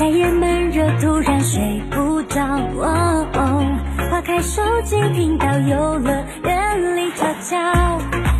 在夜闷热，突然睡不着。哦哦，划开手机频道，游，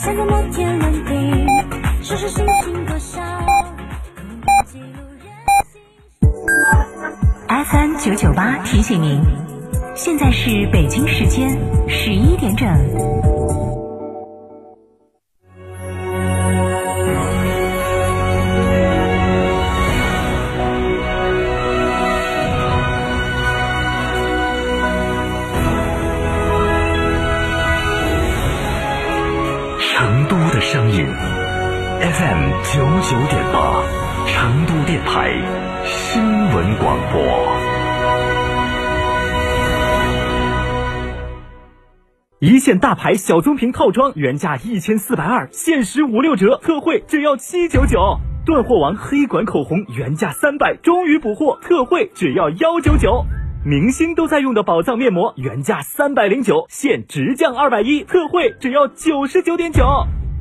想在摩天轮，数数星星多少。FM 九九八提醒您，现在是北京时间十一点整。九九点八，成都电台新闻广播。一线大牌小棕瓶套装原价一千四百二，限时五六折，特惠只要七九九。断货王黑管口红原价三百，终于补货，特惠只要幺九九。明星都在用的宝藏面膜原价三百零九，现直降二百一，特惠只要九十九点九。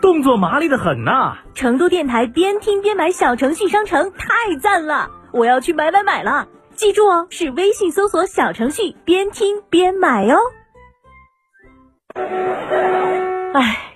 动作麻利的很呐、成都电台边听边买小程序商城太赞了，我要去买买买了！记住哦，是微信搜索小程序边听边买哦。哎，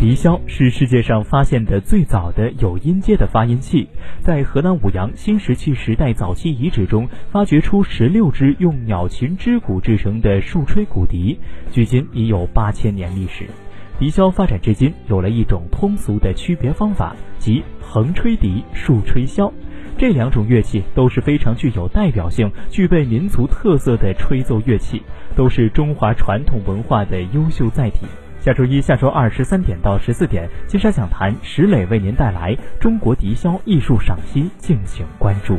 笛箫是世界上发现的最早的有音阶的发音器，在河南舞阳新石器时代早期遗址中发掘出十六只用鸟禽之骨制成的竖吹骨笛，距今已有八千年历史。笛箫发展至今，有了一种通俗的区别方法，即横吹笛、竖吹箫。这两种乐器都是非常具有代表性、具备民族特色的吹奏乐器，都是中华传统文化的优秀载体。下周一、下周二十三点到十四点，金沙讲坛石磊为您带来中国笛箫艺术赏析，敬请关注。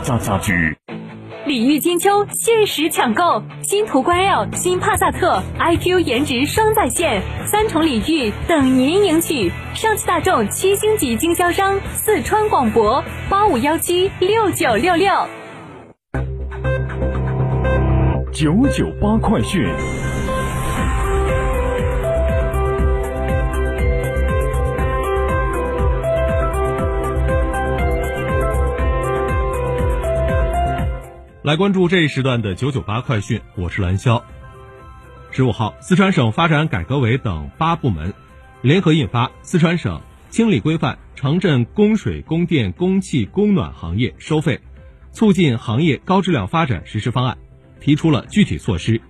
家家居。礼遇金秋，限时抢购，新途观 L、新帕萨特，iQ 颜值双在线，三重礼遇等您赢取。上汽大众七星级经销商，四川广博八五幺七六九六六。九九八快讯。来关注这一时段的九九八快讯，我是蓝霄。十五号，四川省发展改革委等八部门联合印发《四川省清理规范城镇供水、供电、供气、供暖行业收费，促进行业高质量发展实施方案》，提出了具体措施。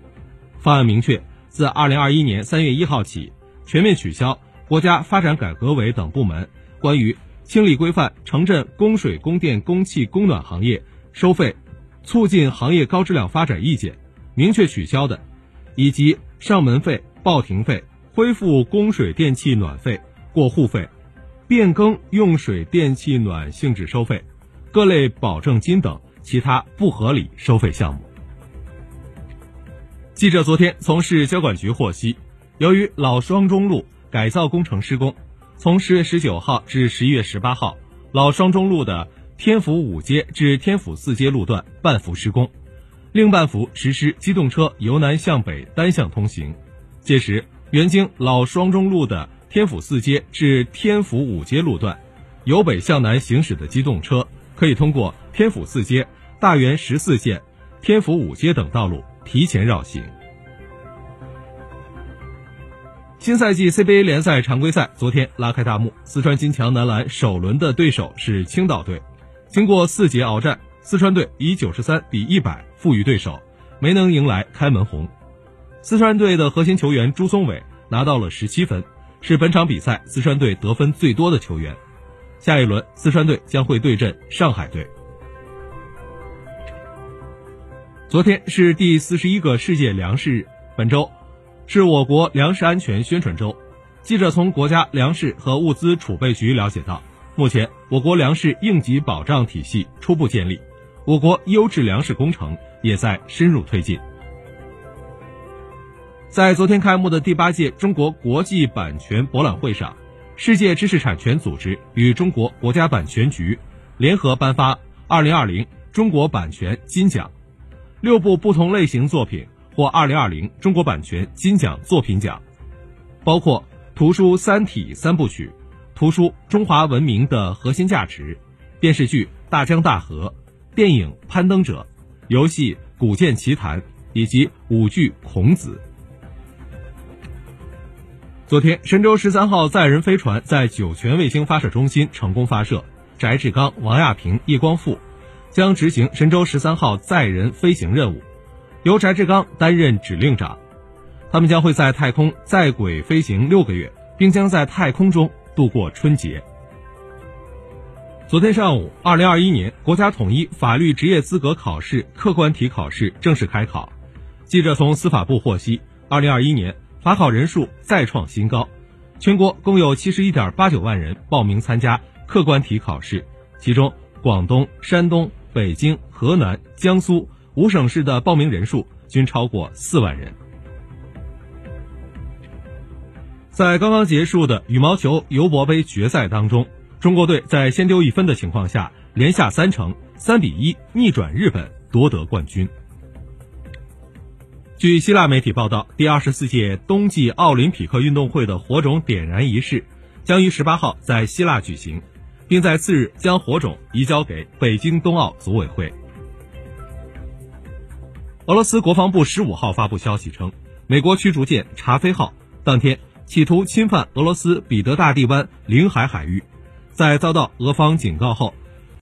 方案明确，自二零二一年三月一号起，全面取消国家发展改革委等部门关于清理规范城镇供水、供电、供气、供暖行业收费。促进行业高质量发展意见，明确取消的，以及上门费、报停费、恢复供水电气暖费、过户费、变更用水电气暖性质收费、各类保证金等其他不合理收费项目。记者昨天从市交管局获悉，由于老双中路改造工程施工，从十月十九号至十一月十八号，老双中路的天府五街至天府四街路段半幅施工，另半幅实施机动车由南向北单向通行。届时，原经老双中路的天府四街至天府五街路段，由北向南行驶的机动车可以通过天府四街、大原十四线、天府五街等道路提前绕行。新赛季 CBA 联赛常规赛昨天拉开大幕，四川金强男篮首轮的对手是青岛队。经过四节鏖战，四川队以九十三比一百负于对手，没能迎来开门红。四川队的核心球员朱松伟拿到了十七分，是本场比赛四川队得分最多的球员。下一轮，四川队将会对阵上海队。昨天是第四十一个世界粮食日，本周。是我国粮食安全宣传周。记者从国家粮食和物资储备局了解到，目前我国粮食应急保障体系初步建立，我国优质粮食工程也在深入推进。在昨天开幕的第八届中国国际版权博览会上，世界知识产权组织与中国国家版权局联合颁发二零二零中国版权金奖，六部不同类型作品。获二零二零中国版权金奖作品奖，包括图书《三体》三部曲、图书《中华文明的核心价值》、电视剧《大江大河》、电影《攀登者》、游戏《古剑奇谭》以及舞剧《孔子》。昨天，神舟十三号载人飞船在酒泉卫星发射中心成功发射，翟志刚、王亚平、叶光富将执行神舟十三号载人飞行任务。由翟志刚担任指令长，他们将会在太空在轨飞行六个月，并将在太空中度过春节。昨天上午，二零二一年国家统一法律职业资格考试客观题考试正式开考。记者从司法部获悉，二零二一年法考人数再创新高，全国共有七十一点八九万人报名参加客观题考试，其中广东、山东、北京、河南、江苏。五省市的报名人数均超过四万人。在刚刚结束的羽毛球尤伯杯决赛当中，中国队在先丢一分的情况下，连下三城，三比一逆转日本，夺得冠军。据希腊媒体报道，第二十四届冬季奥林匹克运动会的火种点燃仪式将于十八号在希腊举行，并在次日将火种移交给北京冬奥组委会。俄罗斯国防部十五号发布消息称，美国驱逐舰“查菲号”当天企图侵犯俄罗斯彼得大帝湾领海海域，在遭到俄方警告后，